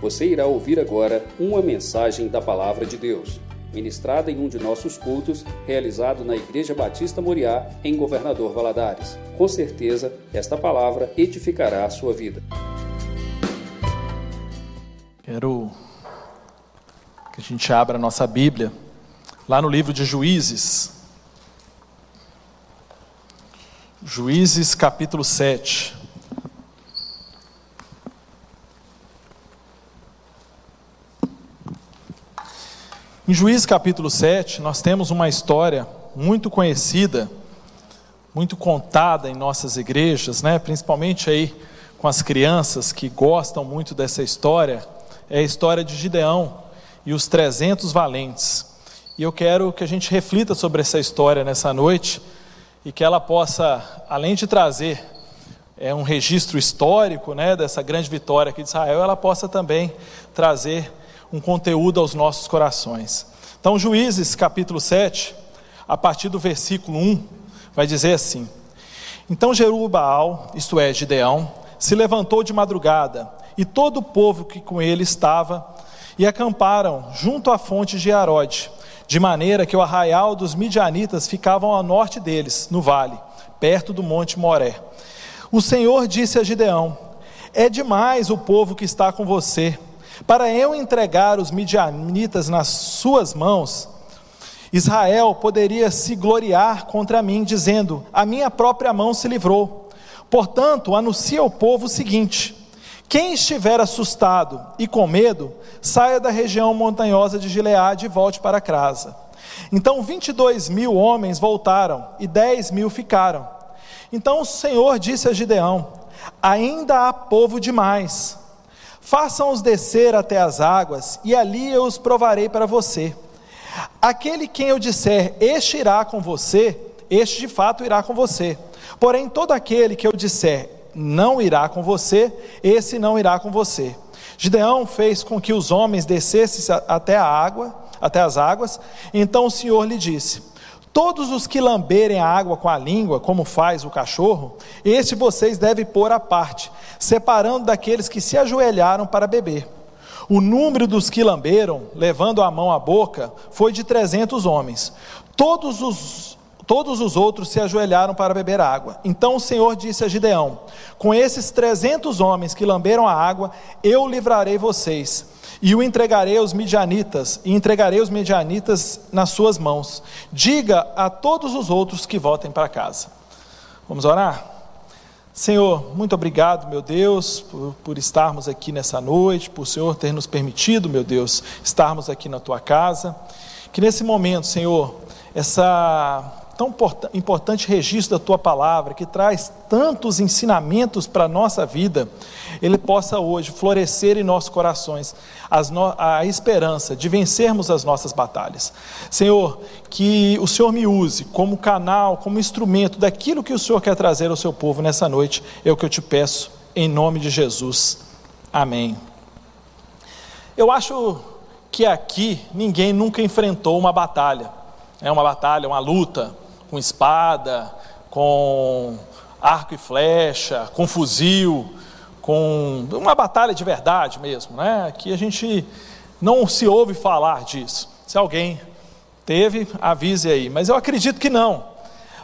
Você irá ouvir agora uma mensagem da Palavra de Deus, ministrada em um de nossos cultos, realizado na Igreja Batista Moriá, em Governador Valadares. Com certeza, esta palavra edificará a sua vida. Quero que a gente abra a nossa Bíblia lá no livro de Juízes. Juízes capítulo 7. Em Juízes capítulo 7, nós temos uma história muito conhecida, muito contada em nossas igrejas, né? principalmente aí com as crianças que gostam muito dessa história, é a história de Gideão e os 300 valentes. E eu quero que a gente reflita sobre essa história nessa noite e que ela possa, além de trazer é, um registro histórico né, dessa grande vitória aqui de Israel, ela possa também trazer um conteúdo aos nossos corações. Então, Juízes capítulo 7, a partir do versículo 1, vai dizer assim: Então Jerubaal, isto é, Gideão, se levantou de madrugada, e todo o povo que com ele estava, e acamparam junto à fonte de Arode, de maneira que o arraial dos midianitas ficavam ao norte deles, no vale, perto do monte Moré. O Senhor disse a Gideão: É demais o povo que está com você para eu entregar os midianitas nas suas mãos, Israel poderia se gloriar contra mim, dizendo: A minha própria mão se livrou. Portanto, anuncia ao povo o seguinte: quem estiver assustado e com medo, saia da região montanhosa de Gileade e volte para casa. Então 22 mil homens voltaram e 10 mil ficaram. Então o Senhor disse a Gideão: Ainda há povo demais Façam-os descer até as águas, e ali eu os provarei para você. Aquele quem eu disser, este irá com você, este de fato irá com você. Porém, todo aquele que eu disser, não irá com você, esse não irá com você. Gideão fez com que os homens descessem até a água, até as águas. Então o Senhor lhe disse: Todos os que lamberem a água com a língua, como faz o cachorro, este vocês devem pôr à parte, separando daqueles que se ajoelharam para beber. O número dos que lamberam, levando a mão à boca, foi de trezentos homens. Todos os, todos os outros se ajoelharam para beber água. Então o Senhor disse a Gideão: Com esses trezentos homens que lamberam a água, eu livrarei vocês e o entregarei aos midianitas, e entregarei os midianitas nas suas mãos. Diga a todos os outros que voltem para casa. Vamos orar? Senhor, muito obrigado, meu Deus, por, por, estarmos aqui nessa noite, por o Senhor ter nos permitido, meu Deus, estarmos aqui na tua casa. Que nesse momento, Senhor, essa tão importante registro da tua palavra, que traz tantos ensinamentos para a nossa vida, ele possa hoje florescer em nossos corações no, a esperança de vencermos as nossas batalhas. Senhor, que o Senhor me use como canal, como instrumento daquilo que o Senhor quer trazer ao seu povo nessa noite, é o que eu te peço, em nome de Jesus. Amém. Eu acho que aqui ninguém nunca enfrentou uma batalha, é uma batalha, uma luta com espada, com arco e flecha, com fuzil, com uma batalha de verdade mesmo, né? Que a gente não se ouve falar disso. Se alguém teve, avise aí, mas eu acredito que não.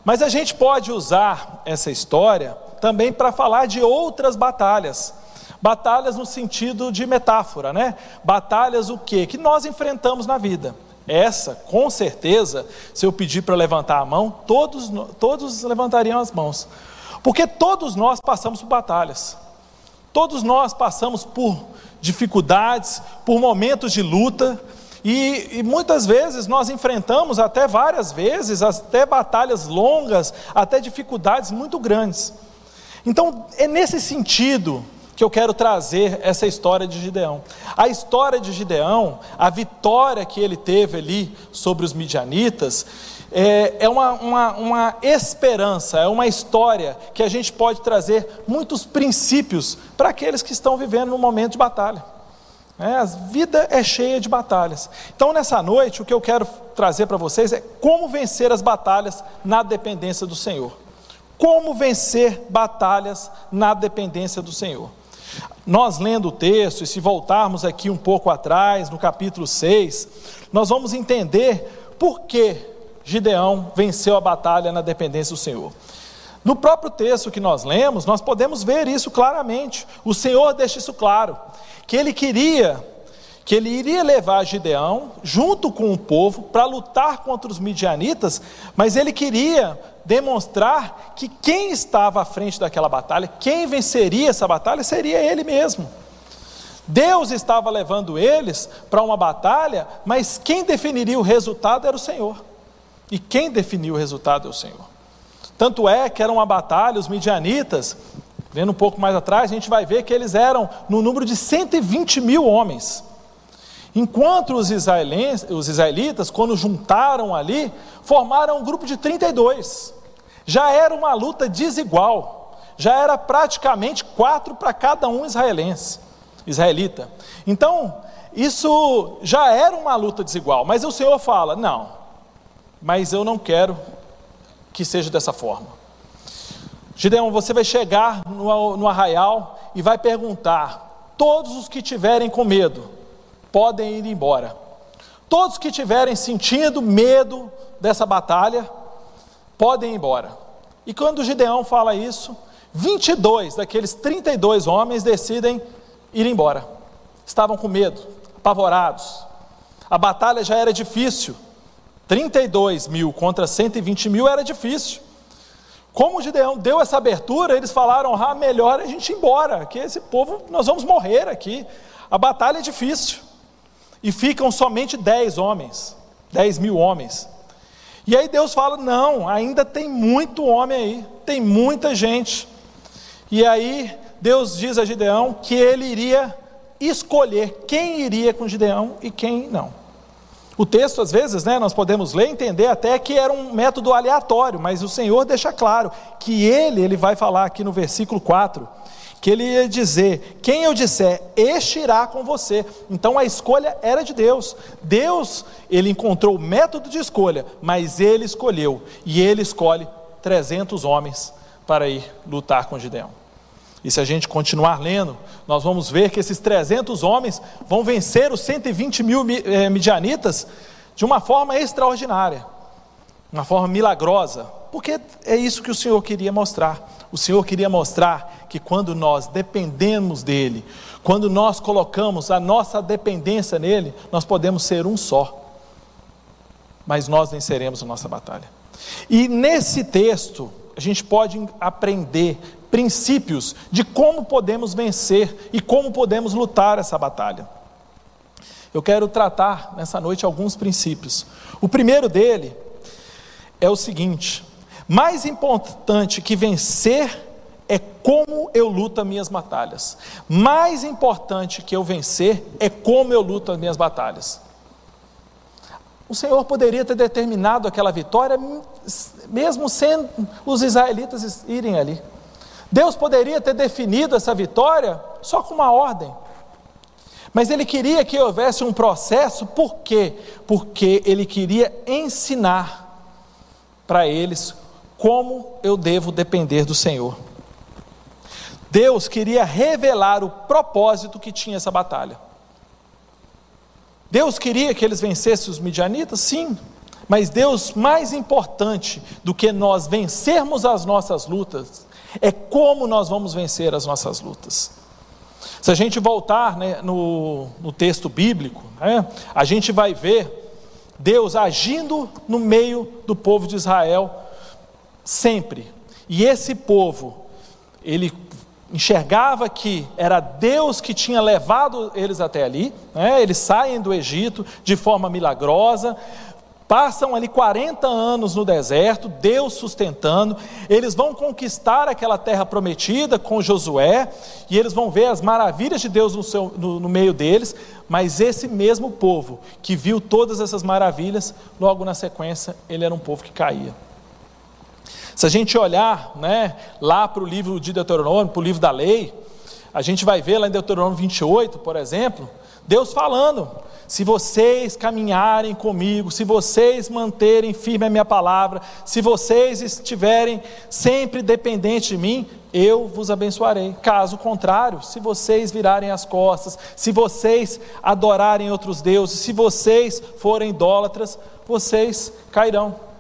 Mas a gente pode usar essa história também para falar de outras batalhas. Batalhas no sentido de metáfora, né? Batalhas o quê? Que nós enfrentamos na vida. Essa, com certeza, se eu pedir para levantar a mão, todos, todos levantariam as mãos. Porque todos nós passamos por batalhas. Todos nós passamos por dificuldades, por momentos de luta, e, e, muitas vezes nós enfrentamos, até várias vezes, até batalhas longas, até dificuldades muito grandes. Então, é nesse sentido que eu quero trazer essa história de Gideão. A história de Gideão, a vitória que ele teve ali sobre os midianitas, é, é uma, uma, uma esperança, é uma história que a gente pode trazer muitos princípios para aqueles que estão vivendo no momento de batalha. É, a vida é cheia de batalhas. Então, nessa noite, o que eu quero trazer para vocês é como vencer as batalhas na dependência do Senhor. Como vencer batalhas na dependência do Senhor. Nós lendo o texto, e se voltarmos aqui um pouco atrás, no capítulo 6, nós vamos entender por que Gideão venceu a batalha na dependência do Senhor. No próprio texto que nós lemos, nós podemos ver isso claramente. O Senhor deixa isso claro, que ele queria que ele iria levar Gideão junto com o povo para lutar contra os midianitas, mas ele queria demonstrar que quem estava à frente daquela batalha, quem venceria essa batalha, seria ele mesmo. Deus estava levando eles para uma batalha, mas quem definiria o resultado era o Senhor. E quem definiu o resultado é o Senhor. Tanto é que era uma batalha, os midianitas, vendo um pouco mais atrás, a gente vai ver que eles eram no número de 120 mil homens. Enquanto os, os israelitas, quando juntaram ali, formaram um grupo de 32. Já era uma luta desigual, já era praticamente quatro para cada um israelense, israelita. Então, isso já era uma luta desigual, mas o Senhor fala: não, mas eu não quero que seja dessa forma. Gideão, você vai chegar no, no arraial e vai perguntar: todos os que tiverem com medo podem ir embora. Todos que tiverem sentindo medo dessa batalha podem ir embora. E quando Gideão fala isso, 22 daqueles 32 homens decidem ir embora. Estavam com medo, apavorados. A batalha já era difícil. 32 mil contra 120 mil era difícil. Como Gideão deu essa abertura, eles falaram: ah, melhor a gente ir embora, que esse povo, nós vamos morrer aqui. A batalha é difícil. E ficam somente 10 homens, 10 mil homens. E aí Deus fala: não, ainda tem muito homem aí, tem muita gente. E aí Deus diz a Gideão que ele iria escolher quem iria com Gideão e quem não. O texto, às vezes, né, nós podemos ler e entender até que era um método aleatório, mas o Senhor deixa claro que ele, ele vai falar aqui no versículo 4, que ele ia dizer: quem eu disser, este irá com você. Então a escolha era de Deus. Deus, ele encontrou o método de escolha, mas ele escolheu, e ele escolhe 300 homens para ir lutar com Gideão. E se a gente continuar lendo, nós vamos ver que esses 300 homens vão vencer os 120 mil eh, midianitas de uma forma extraordinária, uma forma milagrosa, porque é isso que o Senhor queria mostrar. O Senhor queria mostrar que quando nós dependemos dEle, quando nós colocamos a nossa dependência nele, nós podemos ser um só, mas nós venceremos a nossa batalha. E nesse texto, a gente pode aprender princípios de como podemos vencer e como podemos lutar essa batalha. Eu quero tratar nessa noite alguns princípios. O primeiro dele é o seguinte: mais importante que vencer é como eu luto as minhas batalhas. Mais importante que eu vencer é como eu luto as minhas batalhas. O Senhor poderia ter determinado aquela vitória, mesmo sem os israelitas irem ali. Deus poderia ter definido essa vitória só com uma ordem. Mas ele queria que houvesse um processo, por quê? Porque ele queria ensinar para eles como eu devo depender do Senhor. Deus queria revelar o propósito que tinha essa batalha. Deus queria que eles vencessem os midianitas? Sim. Mas Deus, mais importante do que nós vencermos as nossas lutas, é como nós vamos vencer as nossas lutas. Se a gente voltar né, no, no, texto bíblico, né, a gente vai ver Deus agindo no meio do povo de Israel sempre. E esse povo, ele enxergava que era Deus que tinha levado eles até ali, né? eles saem do Egito de forma milagrosa, passam ali 40 anos no deserto, Deus sustentando, eles vão conquistar aquela terra prometida com Josué, e eles vão ver as maravilhas de Deus no, seu, no, no meio deles, mas esse mesmo povo que viu todas essas maravilhas, logo na sequência, ele era um povo que caía. Se a gente olhar né, lá para o livro de Deuteronômio, para o livro da lei, a gente vai ver lá em Deuteronômio 28, por exemplo, Deus falando: se vocês caminharem comigo, se vocês manterem firme a minha palavra, se vocês estiverem sempre dependentes de mim, eu vos abençoarei. Caso contrário, se vocês virarem as costas, se vocês adorarem outros deuses, se vocês forem idólatras, vocês cairão.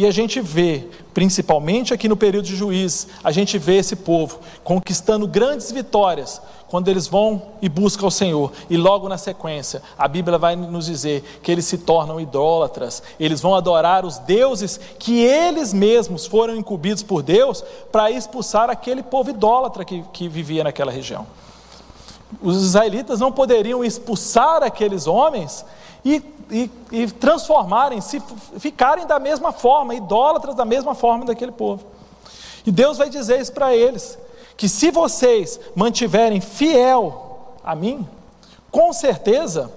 E a gente vê, principalmente aqui no período de juízes, a gente vê esse povo conquistando grandes vitórias quando eles vão e buscam o Senhor. E logo na sequência, a Bíblia vai nos dizer que eles se tornam idólatras, eles vão adorar os deuses que eles mesmos foram incumbidos por Deus para expulsar aquele povo idólatra que, que vivia naquela região. Os israelitas não poderiam expulsar aqueles homens e, e, e transformarem, se ficarem da mesma forma, idólatras da mesma forma daquele povo. E Deus vai dizer isso para eles: que se vocês mantiverem fiel a mim, com certeza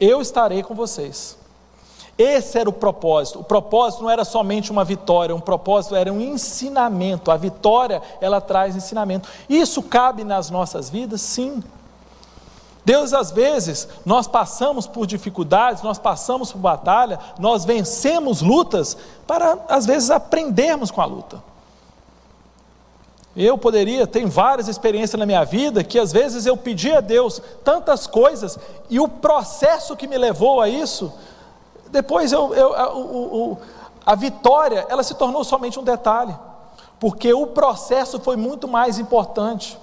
eu estarei com vocês. Esse era o propósito. O propósito não era somente uma vitória, um propósito era um ensinamento. A vitória, ela traz ensinamento. Isso cabe nas nossas vidas? Sim. Deus, às vezes, nós passamos por dificuldades, nós passamos por batalha, nós vencemos lutas para, às vezes, aprendermos com a luta. Eu poderia, tem várias experiências na minha vida que às vezes eu pedi a Deus tantas coisas e o processo que me levou a isso, depois eu, eu a, o, a vitória, ela se tornou somente um detalhe, porque o processo foi muito mais importante.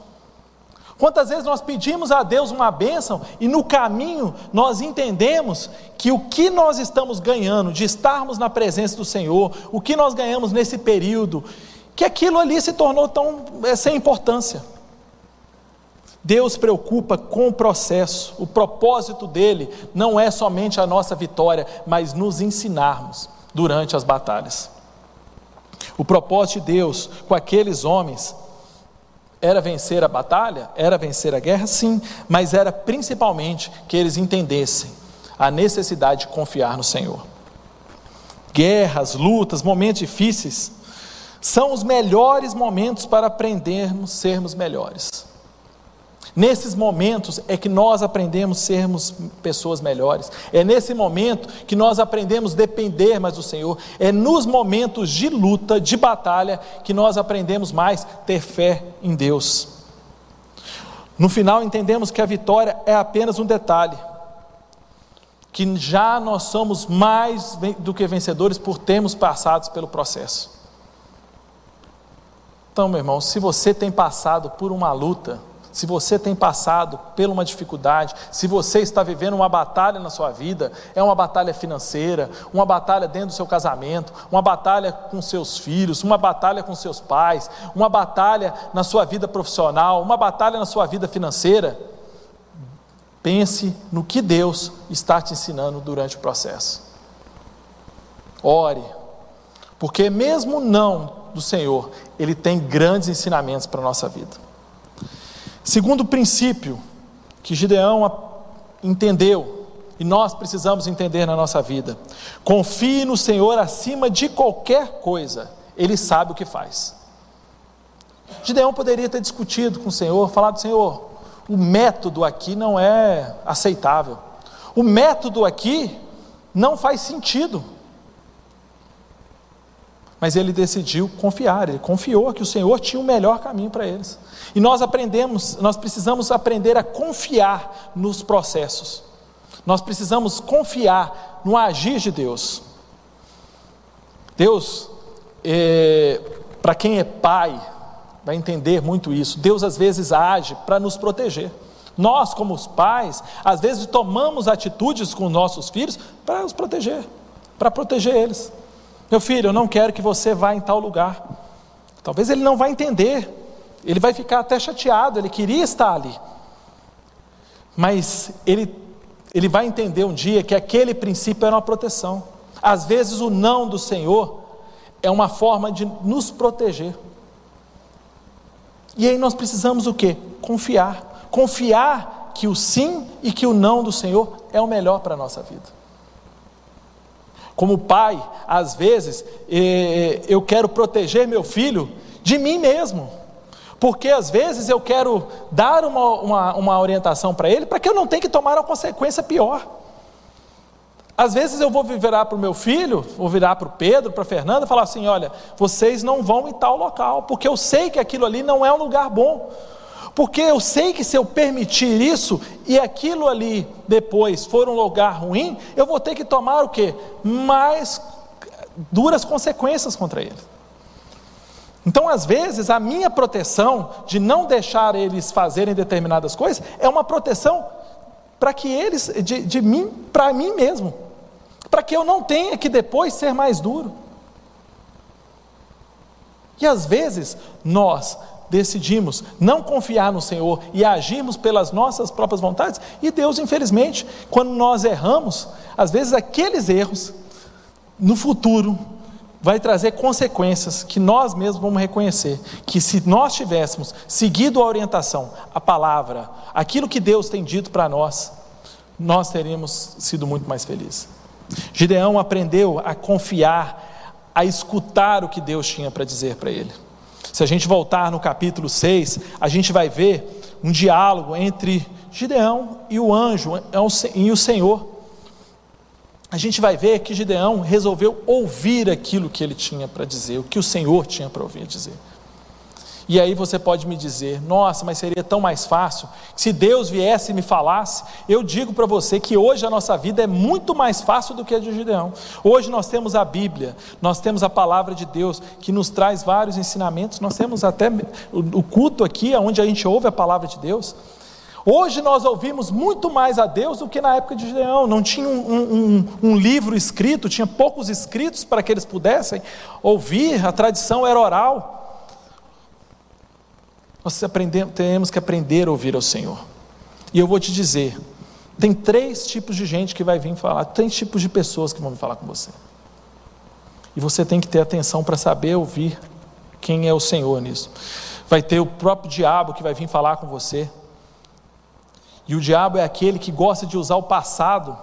Quantas vezes nós pedimos a Deus uma bênção e no caminho nós entendemos que o que nós estamos ganhando de estarmos na presença do Senhor, o que nós ganhamos nesse período, que aquilo ali se tornou tão é, sem importância. Deus preocupa com o processo, o propósito dele não é somente a nossa vitória, mas nos ensinarmos durante as batalhas. O propósito de Deus com aqueles homens era vencer a batalha? Era vencer a guerra? Sim, mas era principalmente que eles entendessem a necessidade de confiar no Senhor. Guerras, lutas, momentos difíceis são os melhores momentos para aprendermos sermos melhores. Nesses momentos é que nós aprendemos sermos pessoas melhores. É nesse momento que nós aprendemos depender mais do Senhor. É nos momentos de luta, de batalha, que nós aprendemos mais ter fé em Deus. No final entendemos que a vitória é apenas um detalhe. Que já nós somos mais do que vencedores por termos passado pelo processo. Então, meu irmão, se você tem passado por uma luta, se você tem passado por uma dificuldade, se você está vivendo uma batalha na sua vida, é uma batalha financeira, uma batalha dentro do seu casamento, uma batalha com seus filhos, uma batalha com seus pais, uma batalha na sua vida profissional, uma batalha na sua vida financeira, pense no que Deus está te ensinando durante o processo. Ore, porque mesmo não do Senhor, ele tem grandes ensinamentos para a nossa vida. Segundo princípio que Gideão entendeu, e nós precisamos entender na nossa vida: confie no Senhor acima de qualquer coisa, Ele sabe o que faz. Gideão poderia ter discutido com o Senhor, falado: Senhor, o método aqui não é aceitável, o método aqui não faz sentido. Mas ele decidiu confiar, ele confiou que o Senhor tinha o melhor caminho para eles. E nós aprendemos, nós precisamos aprender a confiar nos processos. Nós precisamos confiar no agir de Deus. Deus, é, para quem é pai, vai entender muito isso. Deus às vezes age para nos proteger. Nós, como os pais, às vezes tomamos atitudes com nossos filhos para os proteger, para proteger eles. Meu filho, eu não quero que você vá em tal lugar. Talvez ele não vai entender, ele vai ficar até chateado, ele queria estar ali. Mas ele, ele vai entender um dia que aquele princípio era uma proteção. Às vezes o não do Senhor é uma forma de nos proteger. E aí nós precisamos o que? Confiar. Confiar que o sim e que o não do Senhor é o melhor para a nossa vida. Como pai, às vezes, eh, eu quero proteger meu filho de mim mesmo, porque às vezes eu quero dar uma, uma, uma orientação para ele para que eu não tenha que tomar uma consequência pior. Às vezes eu vou virar para o meu filho, vou virar para o Pedro, para a Fernanda, falar assim: olha, vocês não vão em tal local, porque eu sei que aquilo ali não é um lugar bom. Porque eu sei que se eu permitir isso e aquilo ali depois for um lugar ruim, eu vou ter que tomar o que? Mais duras consequências contra ele. Então, às vezes, a minha proteção de não deixar eles fazerem determinadas coisas é uma proteção para que eles, de, de mim, para mim mesmo, para que eu não tenha que depois ser mais duro. E às vezes nós decidimos não confiar no Senhor e agirmos pelas nossas próprias vontades, e Deus, infelizmente, quando nós erramos, às vezes aqueles erros, no futuro, vai trazer consequências que nós mesmos vamos reconhecer. Que se nós tivéssemos seguido a orientação, a palavra, aquilo que Deus tem dito para nós, nós teríamos sido muito mais felizes. Gideão aprendeu a confiar, a escutar o que Deus tinha para dizer para ele. Se a gente voltar no capítulo 6, a gente vai ver um diálogo entre Gideão e o anjo é e o Senhor a gente vai ver que Gideão resolveu ouvir aquilo que ele tinha para dizer, o que o Senhor tinha para ouvir dizer. E aí você pode me dizer, nossa, mas seria tão mais fácil se Deus viesse e me falasse. Eu digo para você que hoje a nossa vida é muito mais fácil do que a de Gideão. Hoje nós temos a Bíblia, nós temos a palavra de Deus que nos traz vários ensinamentos. Nós temos até o culto aqui, onde a gente ouve a palavra de Deus. Hoje nós ouvimos muito mais a Deus do que na época de Gideão. Não tinha um, um, um, livro escrito, tinha poucos escritos para que eles pudessem ouvir, a tradição era oral. Nós temos que aprender a ouvir ao Senhor. E eu vou te dizer: tem três tipos de gente que vai vir falar, três tipos de pessoas que vão falar com você. E você tem que ter atenção para saber ouvir quem é o Senhor nisso. Vai ter o próprio diabo que vai vir falar com você. E o diabo é aquele que gosta de usar o passado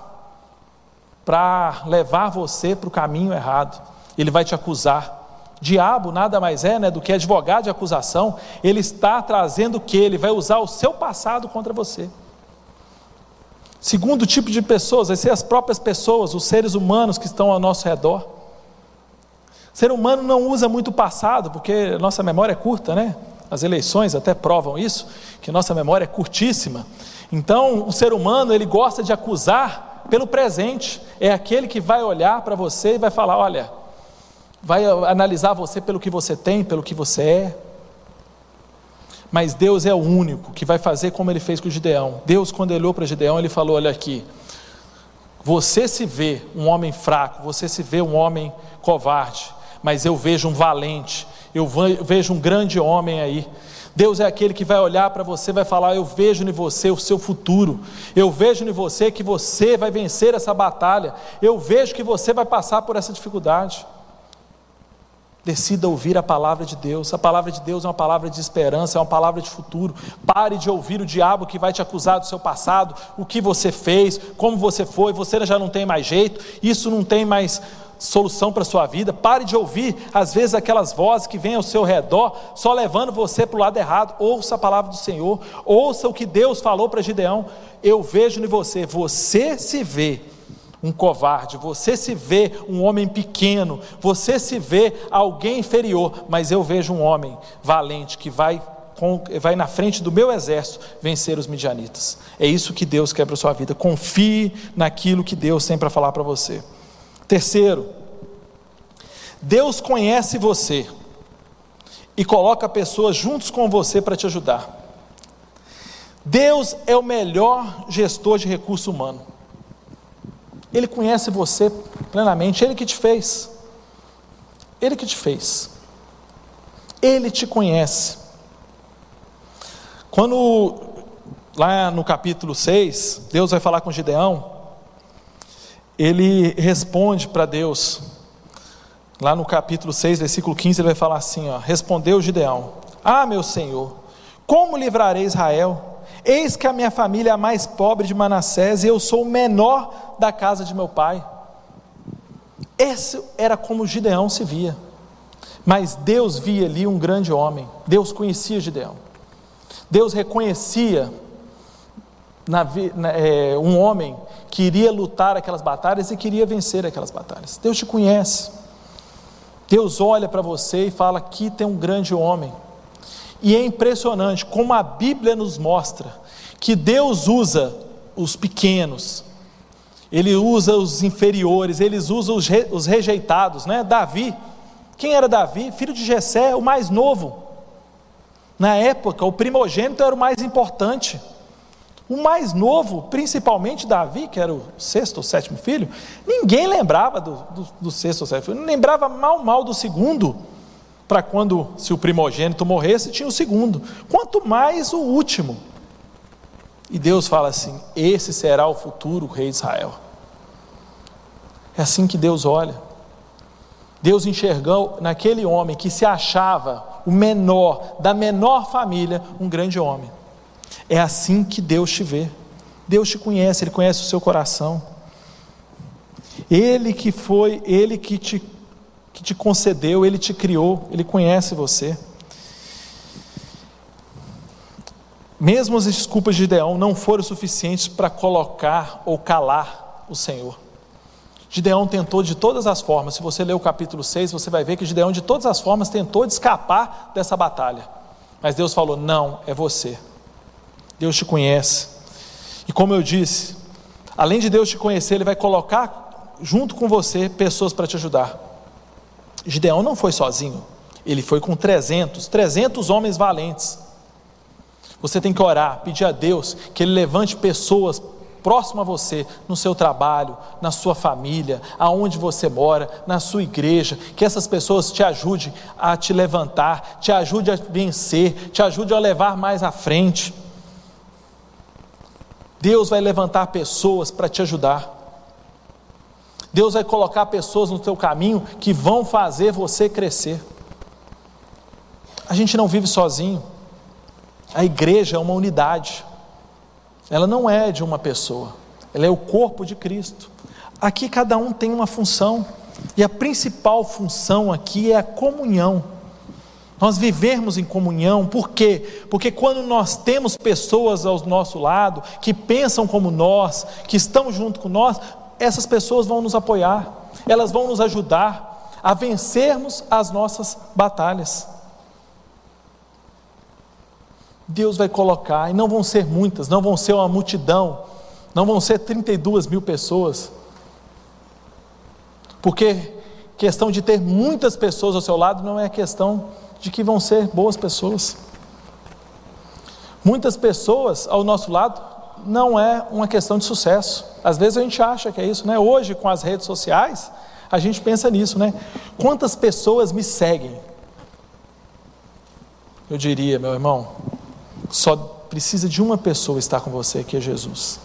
para levar você para o caminho errado. Ele vai te acusar. Diabo nada mais é né, do que advogado de acusação. Ele está trazendo que? Ele vai usar o seu passado contra você. Segundo tipo de pessoas, vai ser as próprias pessoas, os seres humanos que estão ao nosso redor. O ser humano não usa muito o passado, porque nossa memória é curta, né? As eleições até provam isso, que nossa memória é curtíssima. Então, o ser humano, ele gosta de acusar pelo presente. É aquele que vai olhar para você e vai falar: olha, vai analisar você pelo que você tem, pelo que você é. Mas Deus é o único que vai fazer como ele fez com Gideão. Deus, quando ele olhou para Gideão, ele falou: Olha aqui, você se vê um homem fraco, você se vê um homem covarde, mas eu vejo um valente, eu vejo um grande homem aí. Deus é aquele que vai olhar para você vai falar: Eu vejo em você o seu futuro, eu vejo em você que você vai vencer essa batalha, eu vejo que você vai passar por essa dificuldade. Decida ouvir a palavra de Deus. A palavra de Deus é uma palavra de esperança, é uma palavra de futuro. Pare de ouvir o diabo que vai te acusar do seu passado, o que você fez, como você foi, você já não tem mais jeito, isso não tem mais solução para a sua vida. Pare de ouvir, às vezes, aquelas vozes que vêm ao seu redor, só levando você para o lado errado. Ouça a palavra do Senhor, ouça o que Deus falou para Gideão. Eu vejo em você, você se vê um covarde, você se vê um homem pequeno, você se vê alguém inferior, mas eu vejo um homem valente que vai vai na frente do meu exército vencer os midianitas. É isso que Deus quer para a sua vida. Confie naquilo que Deus tem para falar para você. Terceiro, Deus conhece você e coloca pessoas juntos com você para te ajudar. Deus é o melhor gestor de recurso humano. Ele conhece você plenamente, ele que te fez. Ele que te fez. Ele te conhece. Quando lá no capítulo 6, Deus vai falar com Gideão, ele responde para Deus, lá no capítulo 6, versículo 15, ele vai falar assim: ó, Respondeu Gideão: Ah, meu senhor, como livrarei Israel? Eis que a minha família é a mais pobre de Manassés e eu sou o menor da casa de meu pai. Esse era como Gideão se via. Mas Deus via ali um grande homem, Deus conhecia Gideão, Deus reconhecia na, na, é, um homem que iria lutar aquelas batalhas e queria vencer aquelas batalhas. Deus te conhece, Deus olha para você e fala: aqui tem um grande homem. E é impressionante como a Bíblia nos mostra que Deus usa os pequenos, Ele usa os inferiores, Ele usa os, re, os rejeitados, né? Davi, quem era Davi? Filho de Jessé, o mais novo. Na época, o primogênito era o mais importante. O mais novo, principalmente Davi, que era o sexto ou sétimo filho, ninguém lembrava do, do, do sexto ou sétimo filho, lembrava mal, mal do segundo para quando, se o primogênito morresse, tinha o segundo, quanto mais o último. E Deus fala assim: esse será o futuro rei de Israel. É assim que Deus olha. Deus enxergou naquele homem que se achava o menor, da menor família, um grande homem. É assim que Deus te vê. Deus te conhece, Ele conhece o seu coração. Ele que foi, Ele que te que te concedeu, Ele te criou, Ele conhece você. Mesmo as desculpas de Gideão não foram suficientes para colocar ou calar o Senhor. Gideão tentou de todas as formas, se você ler o capítulo 6, você vai ver que Gideão de todas as formas tentou de escapar dessa batalha. Mas Deus falou: não, é você. Deus te conhece. E como eu disse, além de Deus te conhecer, Ele vai colocar junto com você pessoas para te ajudar. Gideão não foi sozinho, ele foi com 300, 300 homens valentes. Você tem que orar, pedir a Deus que Ele levante pessoas próximas a você, no seu trabalho, na sua família, aonde você mora, na sua igreja, que essas pessoas te ajudem a te levantar, te ajudem a vencer, te ajudem a levar mais à frente. Deus vai levantar pessoas para te ajudar. Deus vai colocar pessoas no teu caminho que vão fazer você crescer. A gente não vive sozinho. A igreja é uma unidade. Ela não é de uma pessoa. Ela é o corpo de Cristo. Aqui cada um tem uma função. E a principal função aqui é a comunhão. Nós vivemos em comunhão, por quê? Porque quando nós temos pessoas ao nosso lado, que pensam como nós, que estão junto com nós, essas pessoas vão nos apoiar, elas vão nos ajudar a vencermos as nossas batalhas. Deus vai colocar, e não vão ser muitas, não vão ser uma multidão, não vão ser 32 mil pessoas, porque questão de ter muitas pessoas ao seu lado não é questão de que vão ser boas pessoas. Muitas pessoas ao nosso lado não é uma questão de sucesso. Às vezes a gente acha que é isso, né? Hoje, com as redes sociais, a gente pensa nisso, né? Quantas pessoas me seguem? Eu diria, meu irmão, só precisa de uma pessoa estar com você, que é Jesus.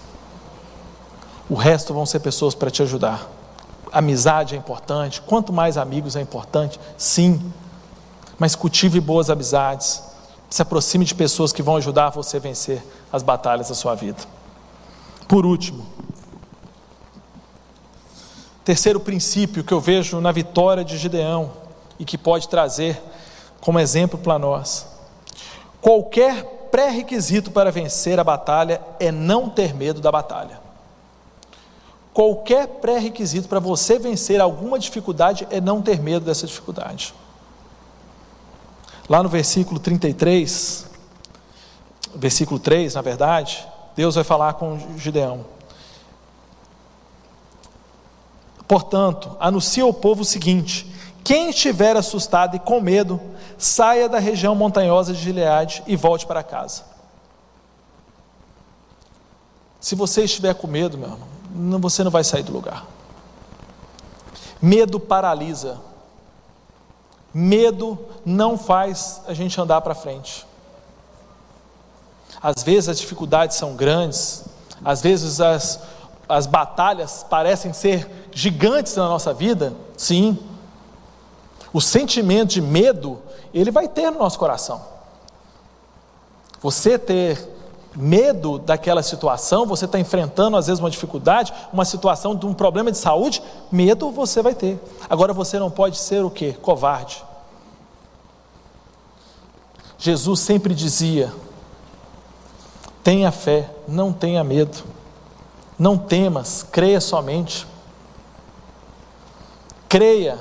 O resto vão ser pessoas para te ajudar. Amizade é importante, quanto mais amigos é importante, sim. Mas cultive boas amizades. Se aproxime de pessoas que vão ajudar você a vencer as batalhas da sua vida. Por último, terceiro princípio que eu vejo na vitória de Gideão e que pode trazer como exemplo para nós. Qualquer pré-requisito para vencer a batalha é não ter medo da batalha. Qualquer pré-requisito para você vencer alguma dificuldade é não ter medo dessa dificuldade. Lá no versículo 33, versículo 3, na verdade, Deus vai falar com Gideão. Portanto, anuncia ao povo o seguinte: quem estiver assustado e com medo, saia da região montanhosa de Gileade e volte para casa. Se você estiver com medo, meu irmão, você não vai sair do lugar. Medo paralisa. Medo não faz a gente andar para frente. Às vezes as dificuldades são grandes, às vezes as, as batalhas parecem ser gigantes na nossa vida, sim. O sentimento de medo, ele vai ter no nosso coração. Você ter medo daquela situação, você está enfrentando às vezes uma dificuldade, uma situação de um problema de saúde, medo você vai ter. Agora você não pode ser o que? Covarde. Jesus sempre dizia: tenha fé, não tenha medo, não temas, creia somente. Creia,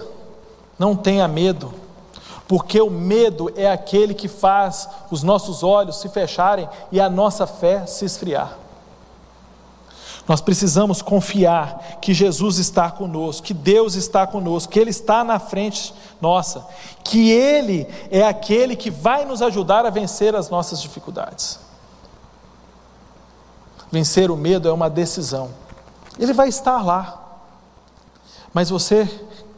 não tenha medo, porque o medo é aquele que faz os nossos olhos se fecharem e a nossa fé se esfriar. Nós precisamos confiar que Jesus está conosco, que Deus está conosco, que Ele está na frente nossa, que Ele é aquele que vai nos ajudar a vencer as nossas dificuldades. Vencer o medo é uma decisão, Ele vai estar lá, mas você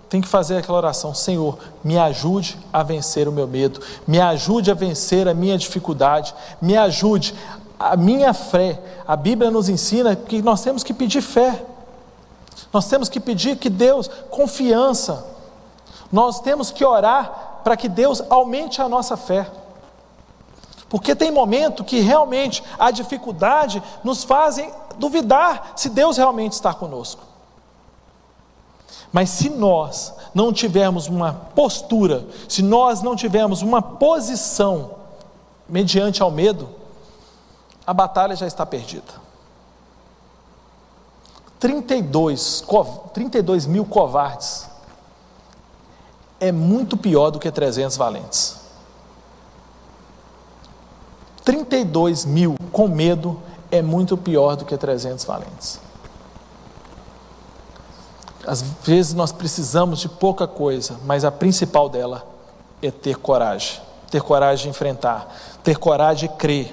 tem que fazer aquela oração: Senhor, me ajude a vencer o meu medo, me ajude a vencer a minha dificuldade, me ajude a minha fé, a Bíblia nos ensina que nós temos que pedir fé, nós temos que pedir que Deus, confiança, nós temos que orar para que Deus aumente a nossa fé. Porque tem momento que realmente a dificuldade nos fazem duvidar se Deus realmente está conosco. Mas se nós não tivermos uma postura, se nós não tivermos uma posição mediante ao medo, a batalha já está perdida. 32, 32 mil covardes é muito pior do que 300 valentes. 32 mil com medo é muito pior do que 300 valentes. Às vezes nós precisamos de pouca coisa, mas a principal dela é ter coragem. Ter coragem de enfrentar, ter coragem de crer,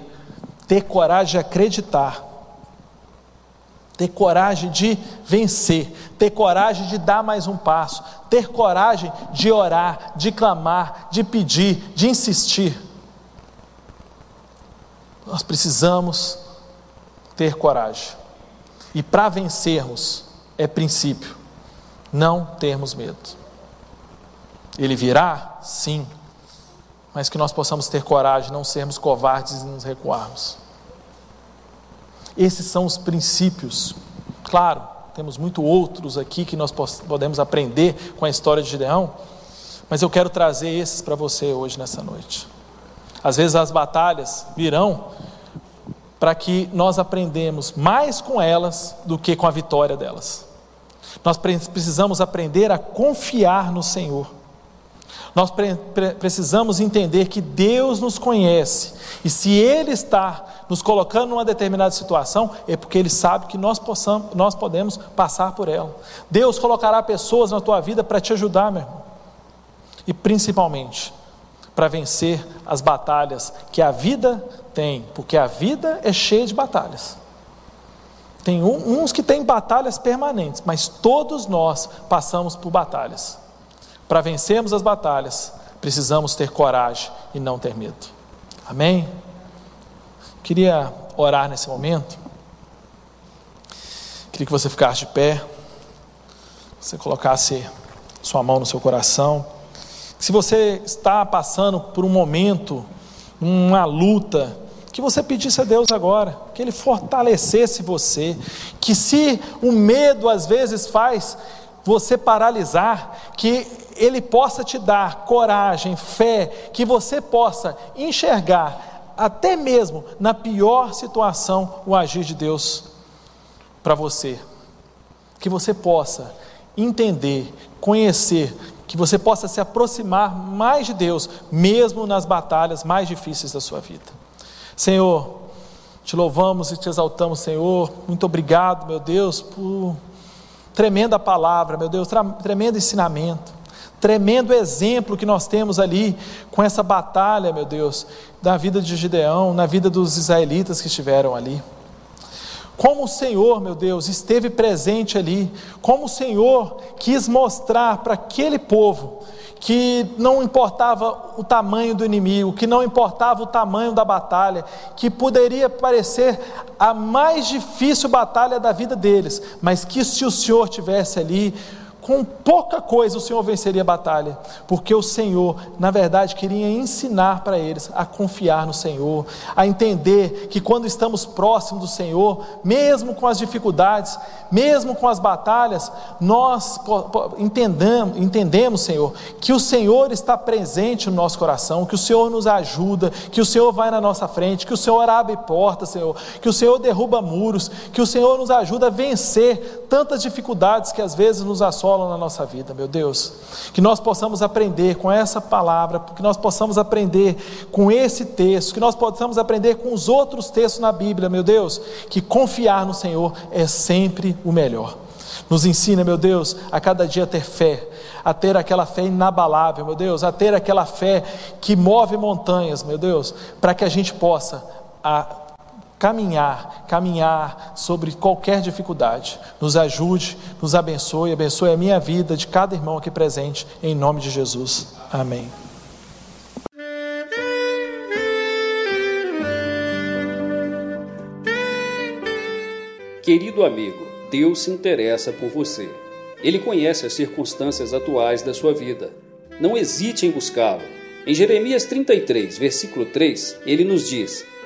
ter coragem de acreditar, ter coragem de vencer, ter coragem de dar mais um passo, ter coragem de orar, de clamar, de pedir, de insistir. Nós precisamos ter coragem. E para vencermos, é princípio, não termos medo. Ele virá? Sim mas que nós possamos ter coragem, não sermos covardes e nos recuarmos. Esses são os princípios. Claro, temos muito outros aqui que nós podemos aprender com a história de Gideão, mas eu quero trazer esses para você hoje nessa noite. Às vezes as batalhas virão para que nós aprendemos mais com elas do que com a vitória delas. Nós precisamos aprender a confiar no Senhor nós pre precisamos entender que Deus nos conhece, e se Ele está nos colocando numa determinada situação, é porque Ele sabe que nós, possamos, nós podemos passar por ela. Deus colocará pessoas na tua vida para te ajudar, meu irmão, e principalmente para vencer as batalhas que a vida tem, porque a vida é cheia de batalhas. Tem uns que têm batalhas permanentes, mas todos nós passamos por batalhas. Para vencermos as batalhas, precisamos ter coragem e não ter medo. Amém? Queria orar nesse momento. Queria que você ficasse de pé. Você colocasse sua mão no seu coração. Se você está passando por um momento, uma luta, que você pedisse a Deus agora, que Ele fortalecesse você, que se o medo às vezes faz você paralisar, que Ele possa te dar coragem, fé, que você possa enxergar, até mesmo na pior situação, o agir de Deus para você. Que você possa entender, conhecer, que você possa se aproximar mais de Deus, mesmo nas batalhas mais difíceis da sua vida. Senhor, te louvamos e te exaltamos, Senhor. Muito obrigado, meu Deus, por Tremenda palavra, meu Deus, tremendo ensinamento, tremendo exemplo que nós temos ali com essa batalha, meu Deus, da vida de Gideão, na vida dos israelitas que estiveram ali. Como o Senhor, meu Deus, esteve presente ali, como o Senhor quis mostrar para aquele povo que não importava o tamanho do inimigo, que não importava o tamanho da batalha, que poderia parecer a mais difícil batalha da vida deles, mas que se o Senhor tivesse ali com pouca coisa o Senhor venceria a batalha, porque o Senhor, na verdade, queria ensinar para eles a confiar no Senhor, a entender que quando estamos próximos do Senhor, mesmo com as dificuldades, mesmo com as batalhas, nós entendamos, entendemos, Senhor, que o Senhor está presente no nosso coração, que o Senhor nos ajuda, que o Senhor vai na nossa frente, que o Senhor abre portas, Senhor, que o Senhor derruba muros, que o Senhor nos ajuda a vencer tantas dificuldades que às vezes nos na nossa vida, meu Deus. Que nós possamos aprender com essa palavra, que nós possamos aprender com esse texto, que nós possamos aprender com os outros textos na Bíblia, meu Deus, que confiar no Senhor é sempre o melhor. Nos ensina, meu Deus, a cada dia ter fé, a ter aquela fé inabalável, meu Deus, a ter aquela fé que move montanhas, meu Deus, para que a gente possa a caminhar, caminhar sobre qualquer dificuldade. Nos ajude, nos abençoe, abençoe a minha vida de cada irmão aqui presente, em nome de Jesus. Amém. Querido amigo, Deus se interessa por você. Ele conhece as circunstâncias atuais da sua vida. Não hesite em buscá-lo. Em Jeremias 33, versículo 3, ele nos diz: